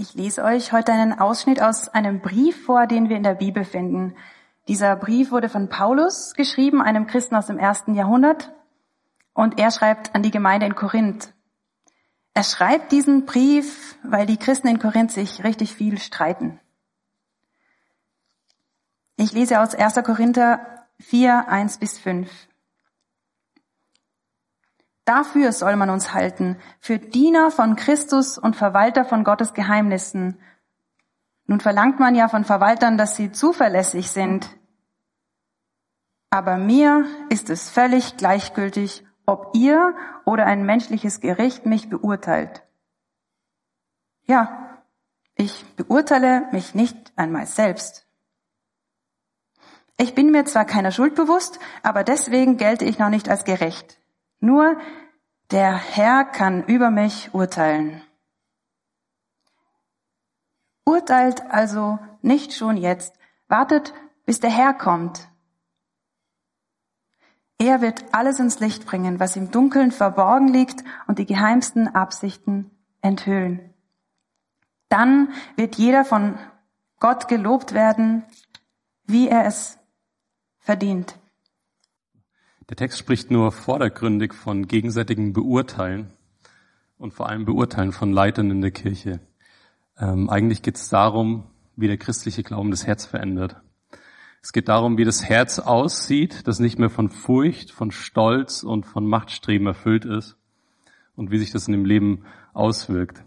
Ich lese euch heute einen Ausschnitt aus einem Brief vor, den wir in der Bibel finden. Dieser Brief wurde von Paulus geschrieben, einem Christen aus dem ersten Jahrhundert. Und er schreibt an die Gemeinde in Korinth. Er schreibt diesen Brief, weil die Christen in Korinth sich richtig viel streiten. Ich lese aus 1. Korinther 4, 1 bis 5. Dafür soll man uns halten, für Diener von Christus und Verwalter von Gottes Geheimnissen. Nun verlangt man ja von Verwaltern, dass sie zuverlässig sind. Aber mir ist es völlig gleichgültig, ob ihr oder ein menschliches Gericht mich beurteilt. Ja, ich beurteile mich nicht einmal selbst. Ich bin mir zwar keiner Schuld bewusst, aber deswegen gelte ich noch nicht als gerecht. Nur der Herr kann über mich urteilen. Urteilt also nicht schon jetzt, wartet, bis der Herr kommt. Er wird alles ins Licht bringen, was im Dunkeln verborgen liegt und die geheimsten Absichten enthüllen. Dann wird jeder von Gott gelobt werden, wie er es verdient. Der Text spricht nur vordergründig von gegenseitigem Beurteilen und vor allem Beurteilen von Leitern in der Kirche. Ähm, eigentlich geht es darum, wie der christliche Glauben das Herz verändert. Es geht darum, wie das Herz aussieht, das nicht mehr von Furcht, von Stolz und von Machtstreben erfüllt ist und wie sich das in dem Leben auswirkt.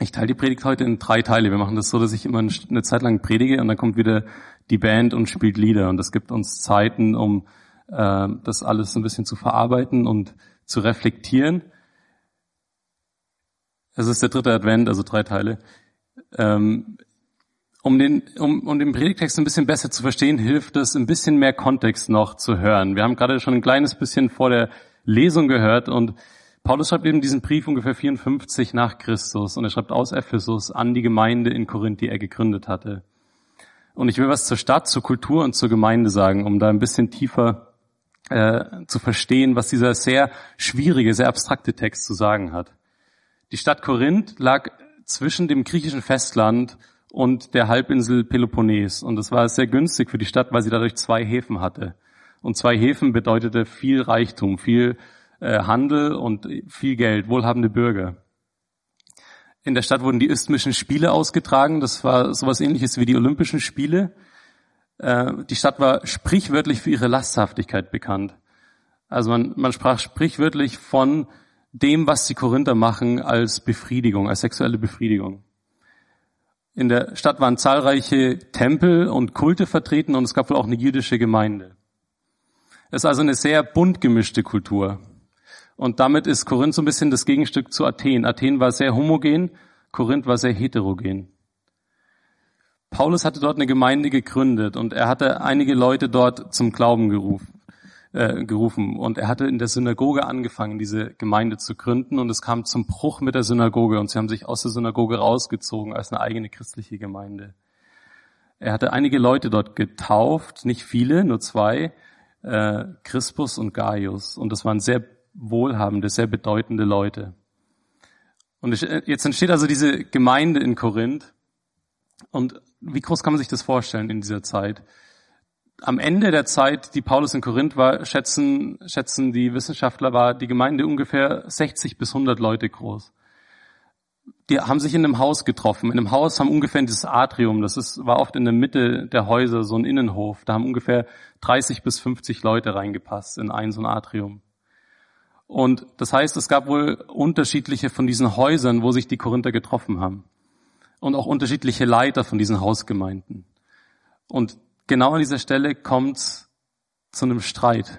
Ich teile die Predigt heute in drei Teile. Wir machen das so, dass ich immer eine Zeit lang predige und dann kommt wieder die Band und spielt Lieder und das gibt uns Zeiten, um äh, das alles ein bisschen zu verarbeiten und zu reflektieren. Es ist der dritte Advent, also drei Teile. Ähm, um den, um, um den Predigtext ein bisschen besser zu verstehen, hilft es, ein bisschen mehr Kontext noch zu hören. Wir haben gerade schon ein kleines bisschen vor der Lesung gehört und Paulus schreibt eben diesen Brief ungefähr 54 nach Christus und er schreibt aus Ephesus an die Gemeinde in Korinth, die er gegründet hatte. Und ich will was zur Stadt, zur Kultur und zur Gemeinde sagen, um da ein bisschen tiefer äh, zu verstehen, was dieser sehr schwierige, sehr abstrakte Text zu sagen hat. Die Stadt Korinth lag zwischen dem griechischen Festland und der Halbinsel Peloponnes. Und das war sehr günstig für die Stadt, weil sie dadurch zwei Häfen hatte. Und zwei Häfen bedeutete viel Reichtum, viel äh, Handel und viel Geld, wohlhabende Bürger. In der Stadt wurden die isthmischen Spiele ausgetragen. Das war sowas ähnliches wie die Olympischen Spiele. Äh, die Stadt war sprichwörtlich für ihre Lasthaftigkeit bekannt. Also man, man sprach sprichwörtlich von dem, was die Korinther machen, als Befriedigung, als sexuelle Befriedigung. In der Stadt waren zahlreiche Tempel und Kulte vertreten und es gab wohl auch eine jüdische Gemeinde. Es ist also eine sehr bunt gemischte Kultur. Und damit ist Korinth so ein bisschen das Gegenstück zu Athen. Athen war sehr homogen, Korinth war sehr heterogen. Paulus hatte dort eine Gemeinde gegründet und er hatte einige Leute dort zum Glauben gerufen, äh, gerufen. Und er hatte in der Synagoge angefangen, diese Gemeinde zu gründen und es kam zum Bruch mit der Synagoge und sie haben sich aus der Synagoge rausgezogen als eine eigene christliche Gemeinde. Er hatte einige Leute dort getauft, nicht viele, nur zwei, äh, Crispus und Gaius. Und das waren sehr wohlhabende, sehr bedeutende Leute. Und jetzt entsteht also diese Gemeinde in Korinth und wie groß kann man sich das vorstellen in dieser Zeit? Am Ende der Zeit, die Paulus in Korinth war, schätzen, schätzen die Wissenschaftler, war die Gemeinde ungefähr 60 bis 100 Leute groß. Die haben sich in einem Haus getroffen. In einem Haus haben ungefähr dieses Atrium, das ist, war oft in der Mitte der Häuser so ein Innenhof. Da haben ungefähr 30 bis 50 Leute reingepasst in ein so ein Atrium. Und das heißt, es gab wohl unterschiedliche von diesen Häusern, wo sich die Korinther getroffen haben und auch unterschiedliche Leiter von diesen Hausgemeinden. Und genau an dieser Stelle kommt zu einem Streit.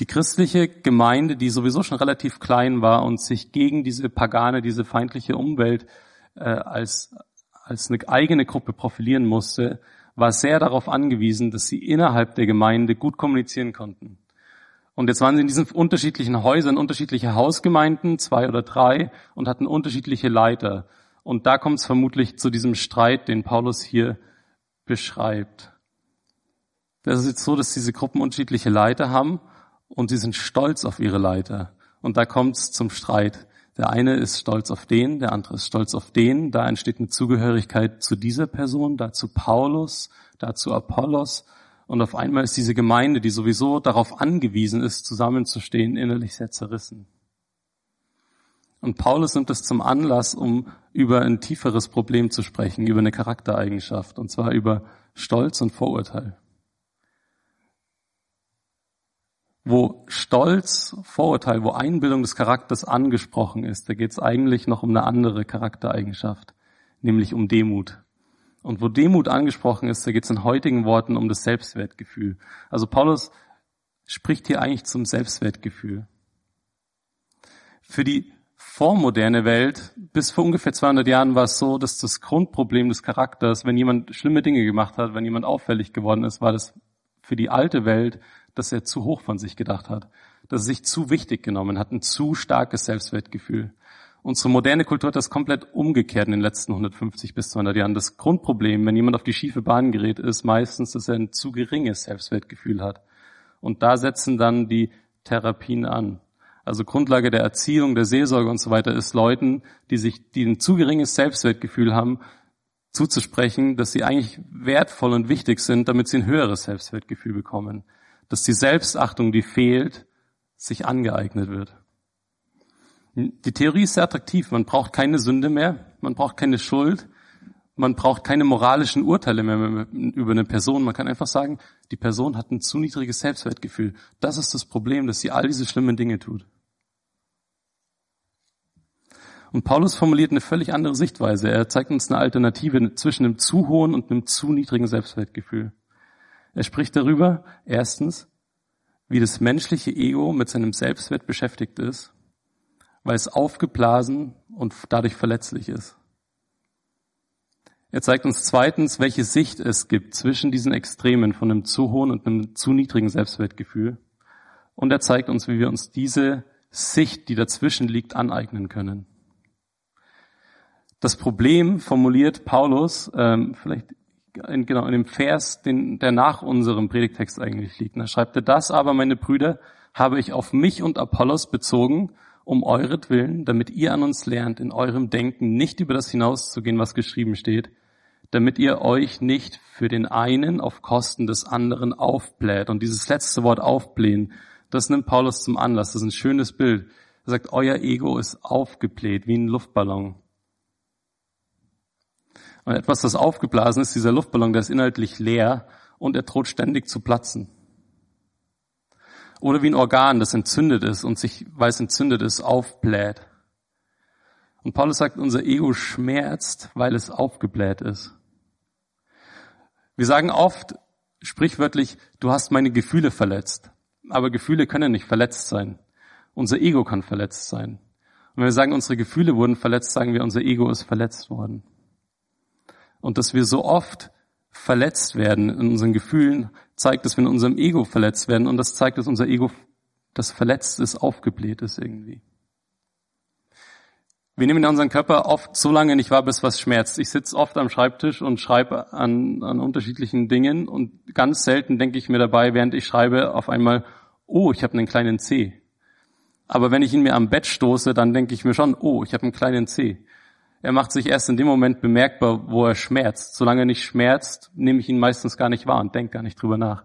Die christliche Gemeinde, die sowieso schon relativ klein war und sich gegen diese pagane, diese feindliche Umwelt äh, als, als eine eigene Gruppe profilieren musste, war sehr darauf angewiesen, dass sie innerhalb der Gemeinde gut kommunizieren konnten. Und jetzt waren sie in diesen unterschiedlichen Häusern, unterschiedliche Hausgemeinden, zwei oder drei, und hatten unterschiedliche Leiter. Und da kommt es vermutlich zu diesem Streit, den Paulus hier beschreibt. Das ist jetzt so, dass diese Gruppen unterschiedliche Leiter haben und sie sind stolz auf ihre Leiter. Und da kommt es zum Streit. Der eine ist stolz auf den, der andere ist stolz auf den. Da entsteht eine Zugehörigkeit zu dieser Person, dazu Paulus, dazu Apollos. Und auf einmal ist diese Gemeinde, die sowieso darauf angewiesen ist, zusammenzustehen, innerlich sehr zerrissen. Und Paulus nimmt es zum Anlass, um über ein tieferes Problem zu sprechen, über eine Charaktereigenschaft, und zwar über Stolz und Vorurteil. Wo Stolz, Vorurteil, wo Einbildung des Charakters angesprochen ist, da geht es eigentlich noch um eine andere Charaktereigenschaft, nämlich um Demut. Und wo Demut angesprochen ist, da geht es in heutigen Worten um das Selbstwertgefühl. Also Paulus spricht hier eigentlich zum Selbstwertgefühl. Für die vormoderne Welt, bis vor ungefähr 200 Jahren war es so, dass das Grundproblem des Charakters, wenn jemand schlimme Dinge gemacht hat, wenn jemand auffällig geworden ist, war das für die alte Welt, dass er zu hoch von sich gedacht hat, dass er sich zu wichtig genommen hat, ein zu starkes Selbstwertgefühl. Unsere moderne Kultur hat das komplett umgekehrt in den letzten 150 bis 200 Jahren. Das Grundproblem, wenn jemand auf die schiefe Bahn gerät, ist meistens, dass er ein zu geringes Selbstwertgefühl hat. Und da setzen dann die Therapien an. Also Grundlage der Erziehung, der Seelsorge und so weiter ist Leuten, die sich, die ein zu geringes Selbstwertgefühl haben, zuzusprechen, dass sie eigentlich wertvoll und wichtig sind, damit sie ein höheres Selbstwertgefühl bekommen. Dass die Selbstachtung, die fehlt, sich angeeignet wird. Die Theorie ist sehr attraktiv. Man braucht keine Sünde mehr, man braucht keine Schuld, man braucht keine moralischen Urteile mehr über eine Person. Man kann einfach sagen, die Person hat ein zu niedriges Selbstwertgefühl. Das ist das Problem, dass sie all diese schlimmen Dinge tut. Und Paulus formuliert eine völlig andere Sichtweise. Er zeigt uns eine Alternative zwischen einem zu hohen und einem zu niedrigen Selbstwertgefühl. Er spricht darüber, erstens, wie das menschliche Ego mit seinem Selbstwert beschäftigt ist, weil es aufgeblasen und dadurch verletzlich ist. Er zeigt uns zweitens, welche Sicht es gibt zwischen diesen Extremen von einem zu hohen und einem zu niedrigen Selbstwertgefühl. Und er zeigt uns, wie wir uns diese Sicht, die dazwischen liegt, aneignen können. Das Problem formuliert Paulus ähm, vielleicht in, genau in dem Vers, den, der nach unserem Predigtext eigentlich liegt. Da schreibt er, das aber, meine Brüder, habe ich auf mich und Apollos bezogen, um euretwillen, damit ihr an uns lernt, in eurem Denken nicht über das hinauszugehen, was geschrieben steht, damit ihr euch nicht für den einen auf Kosten des anderen aufbläht. Und dieses letzte Wort aufblähen, das nimmt Paulus zum Anlass. Das ist ein schönes Bild. Er sagt, euer Ego ist aufgebläht wie ein Luftballon. Und etwas, das aufgeblasen ist, dieser Luftballon, der ist inhaltlich leer und er droht ständig zu platzen. Oder wie ein Organ, das entzündet ist und sich, weil es entzündet ist, aufbläht. Und Paulus sagt, unser Ego schmerzt, weil es aufgebläht ist. Wir sagen oft, sprichwörtlich, du hast meine Gefühle verletzt. Aber Gefühle können nicht verletzt sein. Unser Ego kann verletzt sein. Und wenn wir sagen, unsere Gefühle wurden verletzt, sagen wir, unser Ego ist verletzt worden und dass wir so oft verletzt werden in unseren Gefühlen, zeigt, dass wir in unserem Ego verletzt werden und das zeigt, dass unser Ego, das verletzt ist, aufgebläht ist irgendwie. Wir nehmen in unseren Körper oft so lange nicht wahr, bis was schmerzt. Ich sitze oft am Schreibtisch und schreibe an, an unterschiedlichen Dingen und ganz selten denke ich mir dabei, während ich schreibe, auf einmal, oh, ich habe einen kleinen C. Aber wenn ich ihn mir am Bett stoße, dann denke ich mir schon, oh, ich habe einen kleinen C. Er macht sich erst in dem Moment bemerkbar, wo er schmerzt. Solange er nicht schmerzt, nehme ich ihn meistens gar nicht wahr und denke gar nicht drüber nach.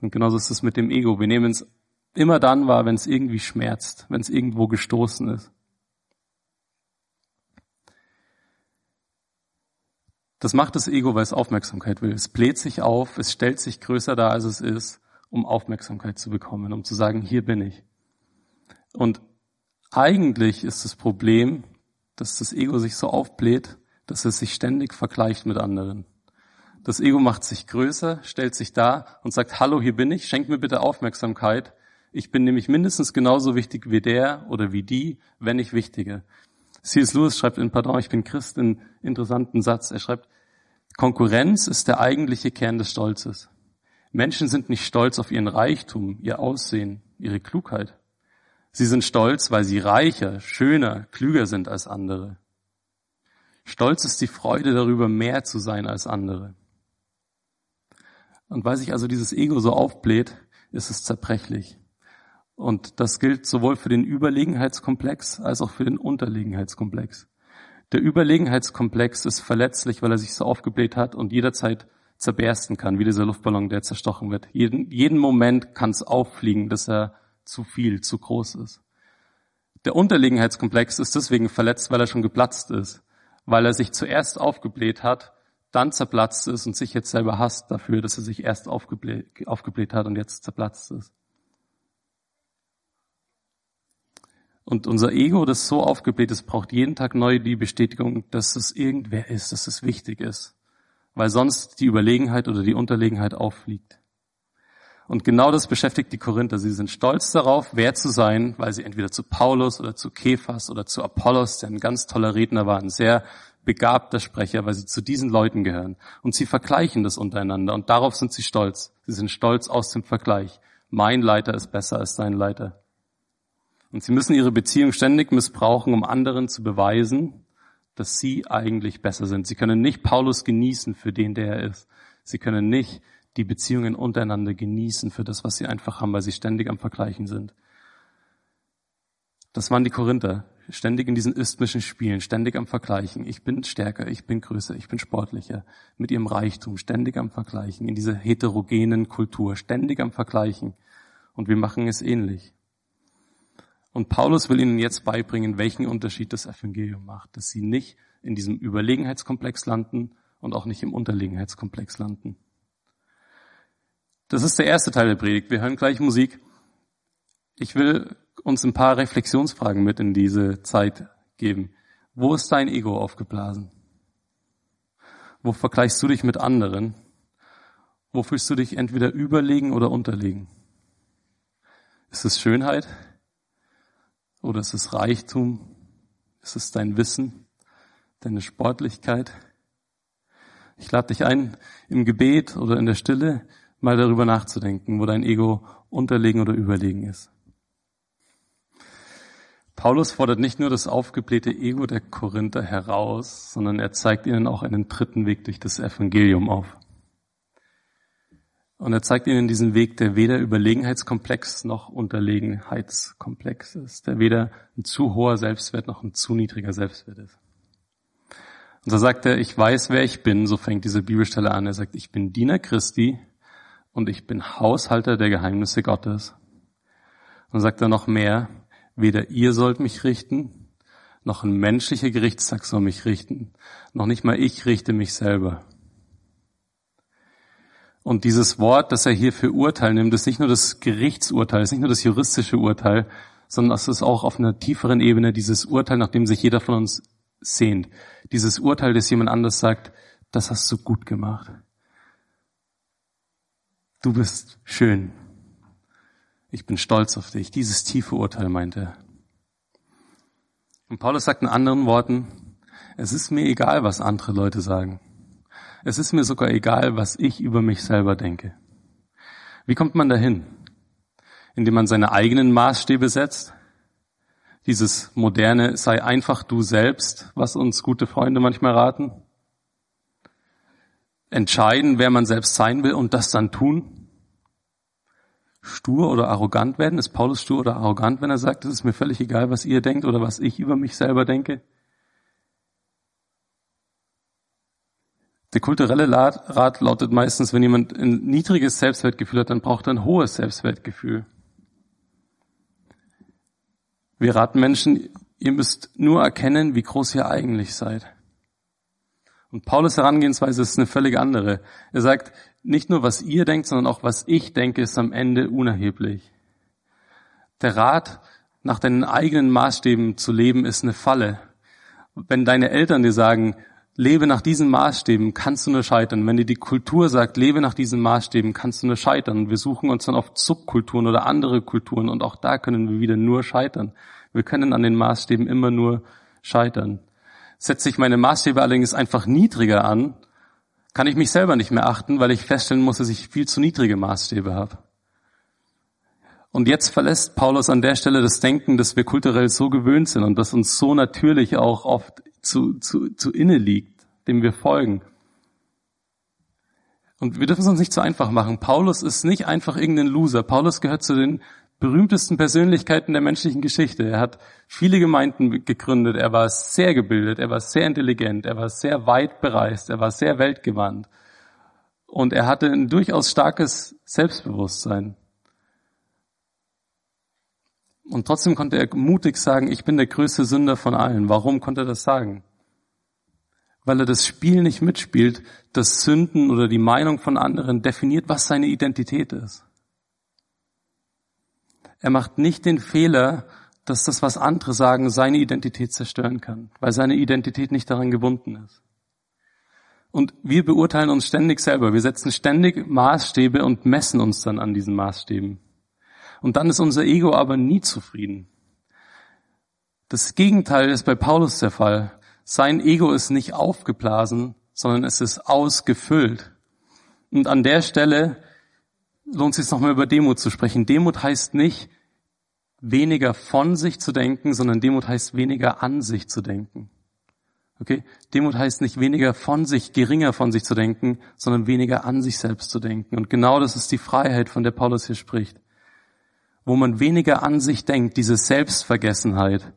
Und genauso ist es mit dem Ego. Wir nehmen es immer dann wahr, wenn es irgendwie schmerzt, wenn es irgendwo gestoßen ist. Das macht das Ego, weil es Aufmerksamkeit will. Es bläht sich auf, es stellt sich größer dar, als es ist, um Aufmerksamkeit zu bekommen, um zu sagen, hier bin ich. Und eigentlich ist das Problem, dass das Ego sich so aufbläht, dass es sich ständig vergleicht mit anderen. Das Ego macht sich größer, stellt sich da und sagt, hallo, hier bin ich, schenk mir bitte Aufmerksamkeit. Ich bin nämlich mindestens genauso wichtig wie der oder wie die, wenn nicht wichtiger. C.S. Lewis schreibt in Pardon, ich bin Christ, einen interessanten Satz. Er schreibt, Konkurrenz ist der eigentliche Kern des Stolzes. Menschen sind nicht stolz auf ihren Reichtum, ihr Aussehen, ihre Klugheit. Sie sind stolz, weil sie reicher, schöner, klüger sind als andere. Stolz ist die Freude darüber, mehr zu sein als andere. Und weil sich also dieses Ego so aufbläht, ist es zerbrechlich. Und das gilt sowohl für den Überlegenheitskomplex als auch für den Unterlegenheitskomplex. Der Überlegenheitskomplex ist verletzlich, weil er sich so aufgebläht hat und jederzeit zerbersten kann, wie dieser Luftballon, der zerstochen wird. Jeden, jeden Moment kann es auffliegen, dass er zu viel, zu groß ist. Der Unterlegenheitskomplex ist deswegen verletzt, weil er schon geplatzt ist, weil er sich zuerst aufgebläht hat, dann zerplatzt ist und sich jetzt selber hasst dafür, dass er sich erst aufgebläht, aufgebläht hat und jetzt zerplatzt ist. Und unser Ego, das so aufgebläht ist, braucht jeden Tag neu die Bestätigung, dass es irgendwer ist, dass es wichtig ist. Weil sonst die Überlegenheit oder die Unterlegenheit auffliegt. Und genau das beschäftigt die Korinther. Sie sind stolz darauf, wer zu sein, weil sie entweder zu Paulus oder zu Kephas oder zu Apollos, der ein ganz toller Redner war, ein sehr begabter Sprecher, weil sie zu diesen Leuten gehören. Und sie vergleichen das untereinander und darauf sind sie stolz. Sie sind stolz aus dem Vergleich. Mein Leiter ist besser als dein Leiter. Und sie müssen ihre Beziehung ständig missbrauchen, um anderen zu beweisen, dass sie eigentlich besser sind. Sie können nicht Paulus genießen für den, der er ist. Sie können nicht die Beziehungen untereinander genießen für das, was sie einfach haben, weil sie ständig am Vergleichen sind. Das waren die Korinther, ständig in diesen isthmischen Spielen, ständig am Vergleichen. Ich bin stärker, ich bin größer, ich bin sportlicher, mit ihrem Reichtum, ständig am Vergleichen, in dieser heterogenen Kultur, ständig am Vergleichen. Und wir machen es ähnlich. Und Paulus will ihnen jetzt beibringen, welchen Unterschied das Evangelium macht, dass sie nicht in diesem Überlegenheitskomplex landen und auch nicht im Unterlegenheitskomplex landen. Das ist der erste Teil der Predigt. Wir hören gleich Musik. Ich will uns ein paar Reflexionsfragen mit in diese Zeit geben. Wo ist dein Ego aufgeblasen? Wo vergleichst du dich mit anderen? Wo fühlst du dich entweder überlegen oder unterlegen? Ist es Schönheit? Oder ist es Reichtum? Ist es dein Wissen? Deine Sportlichkeit? Ich lade dich ein, im Gebet oder in der Stille mal darüber nachzudenken, wo dein Ego unterlegen oder überlegen ist. Paulus fordert nicht nur das aufgeblähte Ego der Korinther heraus, sondern er zeigt ihnen auch einen dritten Weg durch das Evangelium auf. Und er zeigt ihnen diesen Weg, der weder Überlegenheitskomplex noch Unterlegenheitskomplex ist, der weder ein zu hoher Selbstwert noch ein zu niedriger Selbstwert ist. Und so sagt er, ich weiß, wer ich bin, so fängt diese Bibelstelle an. Er sagt, ich bin Diener Christi und ich bin Haushalter der Geheimnisse Gottes. Und sagt er noch mehr, weder ihr sollt mich richten, noch ein menschlicher Gerichtstag soll mich richten, noch nicht mal ich richte mich selber. Und dieses Wort, das er hier für Urteil nimmt, ist nicht nur das Gerichtsurteil, ist nicht nur das juristische Urteil, sondern es ist auch auf einer tieferen Ebene dieses Urteil, nach dem sich jeder von uns sehnt. Dieses Urteil, das jemand anders sagt, das hast du gut gemacht. Du bist schön. Ich bin stolz auf dich. Dieses tiefe Urteil meint er. Und Paulus sagt in anderen Worten, es ist mir egal, was andere Leute sagen. Es ist mir sogar egal, was ich über mich selber denke. Wie kommt man dahin? Indem man seine eigenen Maßstäbe setzt? Dieses moderne sei einfach du selbst, was uns gute Freunde manchmal raten? Entscheiden, wer man selbst sein will und das dann tun? Stur oder arrogant werden? Ist Paulus stur oder arrogant, wenn er sagt, es ist mir völlig egal, was ihr denkt oder was ich über mich selber denke? Der kulturelle Rat lautet meistens, wenn jemand ein niedriges Selbstwertgefühl hat, dann braucht er ein hohes Selbstwertgefühl. Wir raten Menschen, ihr müsst nur erkennen, wie groß ihr eigentlich seid. Und Paulus Herangehensweise ist eine völlig andere. Er sagt, nicht nur was ihr denkt, sondern auch was ich denke, ist am Ende unerheblich. Der Rat, nach deinen eigenen Maßstäben zu leben, ist eine Falle. Wenn deine Eltern dir sagen, lebe nach diesen Maßstäben, kannst du nur scheitern. Wenn dir die Kultur sagt, lebe nach diesen Maßstäben, kannst du nur scheitern. Wir suchen uns dann oft Subkulturen oder andere Kulturen und auch da können wir wieder nur scheitern. Wir können an den Maßstäben immer nur scheitern. Setze ich meine Maßstäbe allerdings einfach niedriger an, kann ich mich selber nicht mehr achten, weil ich feststellen muss, dass ich viel zu niedrige Maßstäbe habe. Und jetzt verlässt Paulus an der Stelle das Denken, dass wir kulturell so gewöhnt sind und das uns so natürlich auch oft zu, zu, zu inne liegt, dem wir folgen. Und wir dürfen es uns nicht zu einfach machen. Paulus ist nicht einfach irgendein Loser. Paulus gehört zu den berühmtesten Persönlichkeiten der menschlichen Geschichte. Er hat viele Gemeinden gegründet, er war sehr gebildet, er war sehr intelligent, er war sehr weit bereist, er war sehr weltgewandt. Und er hatte ein durchaus starkes Selbstbewusstsein. Und trotzdem konnte er mutig sagen, ich bin der größte Sünder von allen. Warum konnte er das sagen? Weil er das Spiel nicht mitspielt, das Sünden oder die Meinung von anderen definiert, was seine Identität ist. Er macht nicht den Fehler, dass das, was andere sagen, seine Identität zerstören kann, weil seine Identität nicht daran gebunden ist. Und wir beurteilen uns ständig selber. Wir setzen ständig Maßstäbe und messen uns dann an diesen Maßstäben. Und dann ist unser Ego aber nie zufrieden. Das Gegenteil ist bei Paulus der Fall. Sein Ego ist nicht aufgeblasen, sondern es ist ausgefüllt. Und an der Stelle lohnt es sich nochmal über Demut zu sprechen. Demut heißt nicht, weniger von sich zu denken, sondern Demut heißt weniger an sich zu denken. Okay? Demut heißt nicht weniger von sich, geringer von sich zu denken, sondern weniger an sich selbst zu denken. Und genau das ist die Freiheit, von der Paulus hier spricht. Wo man weniger an sich denkt, diese Selbstvergessenheit,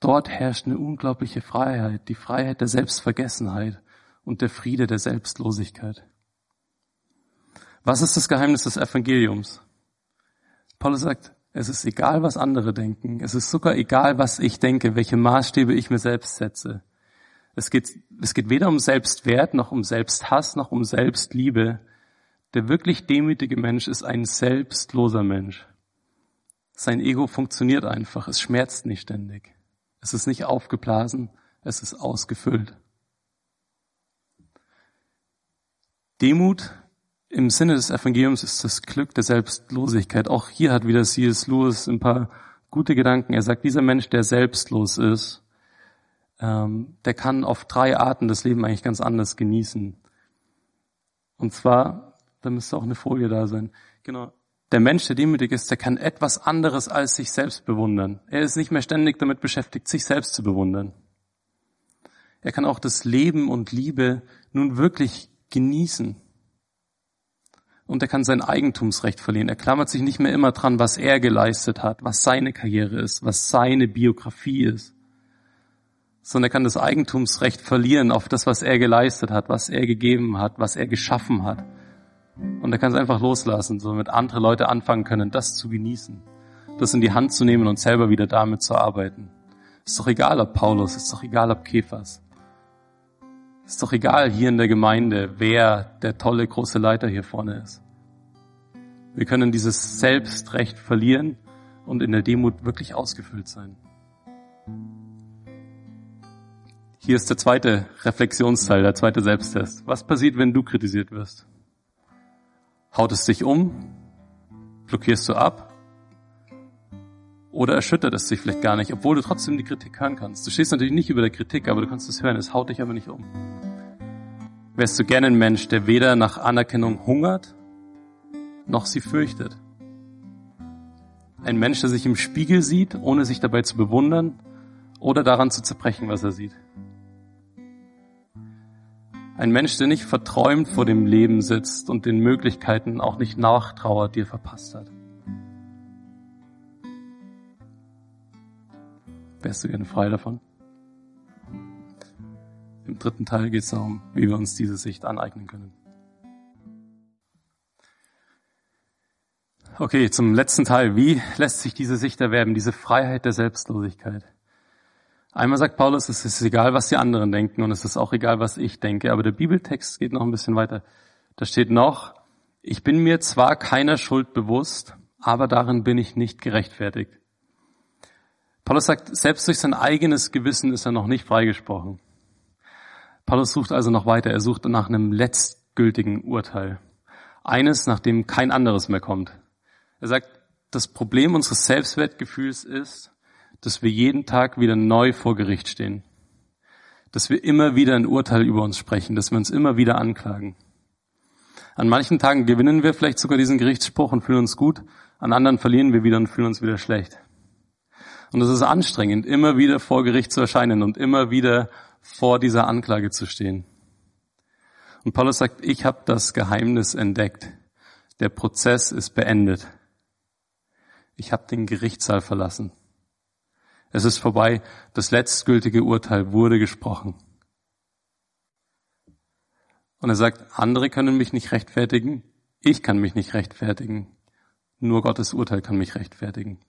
dort herrscht eine unglaubliche Freiheit, die Freiheit der Selbstvergessenheit und der Friede der Selbstlosigkeit. Was ist das Geheimnis des Evangeliums? Paulus sagt, es ist egal, was andere denken. Es ist sogar egal, was ich denke, welche Maßstäbe ich mir selbst setze. Es geht, es geht weder um Selbstwert, noch um Selbsthass, noch um Selbstliebe. Der wirklich demütige Mensch ist ein selbstloser Mensch. Sein Ego funktioniert einfach. Es schmerzt nicht ständig. Es ist nicht aufgeblasen. Es ist ausgefüllt. Demut im Sinne des Evangeliums ist das Glück der Selbstlosigkeit. Auch hier hat wieder C.S. Lewis ein paar gute Gedanken. Er sagt, dieser Mensch, der selbstlos ist, ähm, der kann auf drei Arten das Leben eigentlich ganz anders genießen. Und zwar, da müsste auch eine Folie da sein. Genau. Der Mensch, der demütig ist, der kann etwas anderes als sich selbst bewundern. Er ist nicht mehr ständig damit beschäftigt, sich selbst zu bewundern. Er kann auch das Leben und Liebe nun wirklich genießen und er kann sein Eigentumsrecht verlieren. Er klammert sich nicht mehr immer dran, was er geleistet hat, was seine Karriere ist, was seine Biografie ist, sondern er kann das Eigentumsrecht verlieren auf das, was er geleistet hat, was er gegeben hat, was er geschaffen hat. Und er kann es einfach loslassen, so mit andere Leute anfangen können, das zu genießen, das in die Hand zu nehmen und selber wieder damit zu arbeiten. Ist doch egal, ob Paulus, ist doch egal, ob Kephas. Ist doch egal hier in der Gemeinde, wer der tolle große Leiter hier vorne ist. Wir können dieses Selbstrecht verlieren und in der Demut wirklich ausgefüllt sein. Hier ist der zweite Reflexionsteil, der zweite Selbsttest. Was passiert, wenn du kritisiert wirst? Haut es dich um? Blockierst du ab? Oder erschüttert es dich vielleicht gar nicht, obwohl du trotzdem die Kritik hören kannst. Du stehst natürlich nicht über der Kritik, aber du kannst es hören. Es haut dich aber nicht um. Wärst du gerne ein Mensch, der weder nach Anerkennung hungert, noch sie fürchtet? Ein Mensch, der sich im Spiegel sieht, ohne sich dabei zu bewundern oder daran zu zerbrechen, was er sieht? Ein Mensch, der nicht verträumt vor dem Leben sitzt und den Möglichkeiten auch nicht nachtrauert, die er verpasst hat. Wärst du gerne frei davon? Im dritten Teil geht es darum, wie wir uns diese Sicht aneignen können. Okay, zum letzten Teil. Wie lässt sich diese Sicht erwerben, diese Freiheit der Selbstlosigkeit? Einmal sagt Paulus, es ist egal, was die anderen denken und es ist auch egal, was ich denke. Aber der Bibeltext geht noch ein bisschen weiter. Da steht noch, ich bin mir zwar keiner Schuld bewusst, aber darin bin ich nicht gerechtfertigt. Paulus sagt, selbst durch sein eigenes Gewissen ist er noch nicht freigesprochen. Paulus sucht also noch weiter. Er sucht nach einem letztgültigen Urteil. Eines, nach dem kein anderes mehr kommt. Er sagt, das Problem unseres Selbstwertgefühls ist, dass wir jeden Tag wieder neu vor Gericht stehen. Dass wir immer wieder ein Urteil über uns sprechen, dass wir uns immer wieder anklagen. An manchen Tagen gewinnen wir vielleicht sogar diesen Gerichtsspruch und fühlen uns gut, an anderen verlieren wir wieder und fühlen uns wieder schlecht. Und es ist anstrengend, immer wieder vor Gericht zu erscheinen und immer wieder vor dieser Anklage zu stehen. Und Paulus sagt, ich habe das Geheimnis entdeckt. Der Prozess ist beendet. Ich habe den Gerichtssaal verlassen. Es ist vorbei. Das letztgültige Urteil wurde gesprochen. Und er sagt, andere können mich nicht rechtfertigen. Ich kann mich nicht rechtfertigen. Nur Gottes Urteil kann mich rechtfertigen.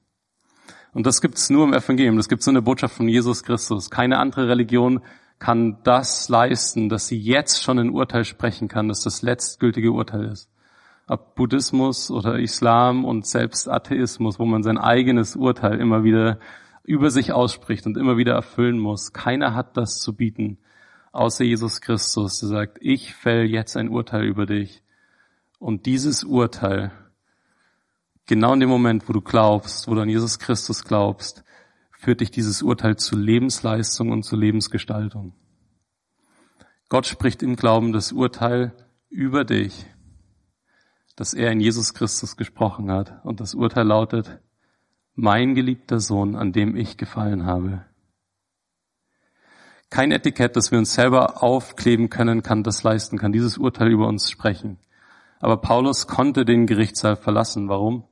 Und das gibt's nur im Evangelium. Das gibt's nur in der Botschaft von Jesus Christus. Keine andere Religion kann das leisten, dass sie jetzt schon ein Urteil sprechen kann, dass das letztgültige Urteil ist. Ob Buddhismus oder Islam und selbst Atheismus, wo man sein eigenes Urteil immer wieder über sich ausspricht und immer wieder erfüllen muss. Keiner hat das zu bieten, außer Jesus Christus, der sagt, ich fäll jetzt ein Urteil über dich. Und dieses Urteil, genau in dem Moment, wo du glaubst, wo du an Jesus Christus glaubst, führt dich dieses Urteil zu Lebensleistung und zu Lebensgestaltung. Gott spricht im Glauben das Urteil über dich, dass er in Jesus Christus gesprochen hat. Und das Urteil lautet, mein geliebter Sohn, an dem ich gefallen habe. Kein Etikett, das wir uns selber aufkleben können, kann das leisten, kann dieses Urteil über uns sprechen. Aber Paulus konnte den Gerichtssaal verlassen. Warum?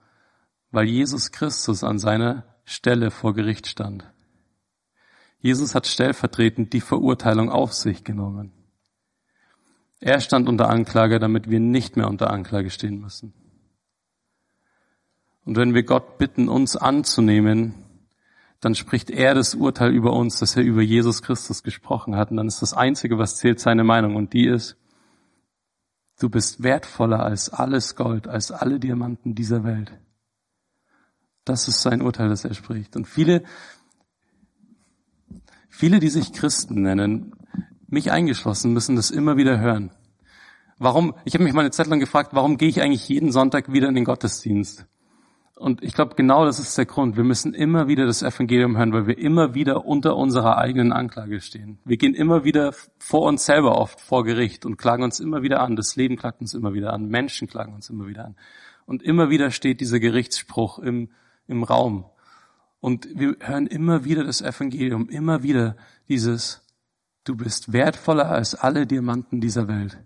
Weil Jesus Christus an seiner Stelle vor Gericht stand. Jesus hat stellvertretend die Verurteilung auf sich genommen. Er stand unter Anklage, damit wir nicht mehr unter Anklage stehen müssen. Und wenn wir Gott bitten, uns anzunehmen, dann spricht er das Urteil über uns, dass er über Jesus Christus gesprochen hat. Und dann ist das Einzige, was zählt, seine Meinung. Und die ist, du bist wertvoller als alles Gold, als alle Diamanten dieser Welt. Das ist sein Urteil, das er spricht. Und viele, viele, die sich Christen nennen, mich eingeschlossen, müssen das immer wieder hören. Warum? Ich habe mich mal eine Zeit lang gefragt, warum gehe ich eigentlich jeden Sonntag wieder in den Gottesdienst? Und ich glaube, genau das ist der Grund. Wir müssen immer wieder das Evangelium hören, weil wir immer wieder unter unserer eigenen Anklage stehen. Wir gehen immer wieder vor uns selber oft vor Gericht und klagen uns immer wieder an. Das Leben klagt uns immer wieder an. Menschen klagen uns immer wieder an. Und immer wieder steht dieser Gerichtsspruch im im Raum. Und wir hören immer wieder das Evangelium, immer wieder dieses, du bist wertvoller als alle Diamanten dieser Welt.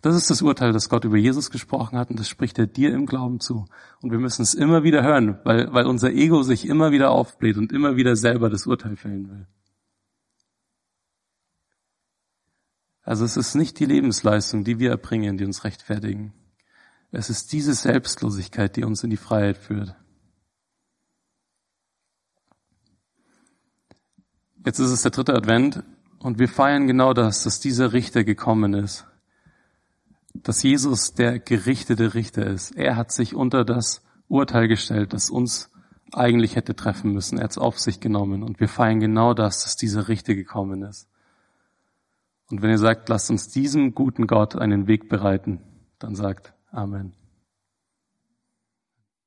Das ist das Urteil, das Gott über Jesus gesprochen hat und das spricht er dir im Glauben zu. Und wir müssen es immer wieder hören, weil, weil unser Ego sich immer wieder aufbläht und immer wieder selber das Urteil fällen will. Also es ist nicht die Lebensleistung, die wir erbringen, die uns rechtfertigen. Es ist diese Selbstlosigkeit, die uns in die Freiheit führt. Jetzt ist es der dritte Advent und wir feiern genau das, dass dieser Richter gekommen ist. Dass Jesus der gerichtete Richter ist. Er hat sich unter das Urteil gestellt, das uns eigentlich hätte treffen müssen. Er hat es auf sich genommen und wir feiern genau das, dass dieser Richter gekommen ist. Und wenn ihr sagt, lasst uns diesem guten Gott einen Weg bereiten, dann sagt Amen.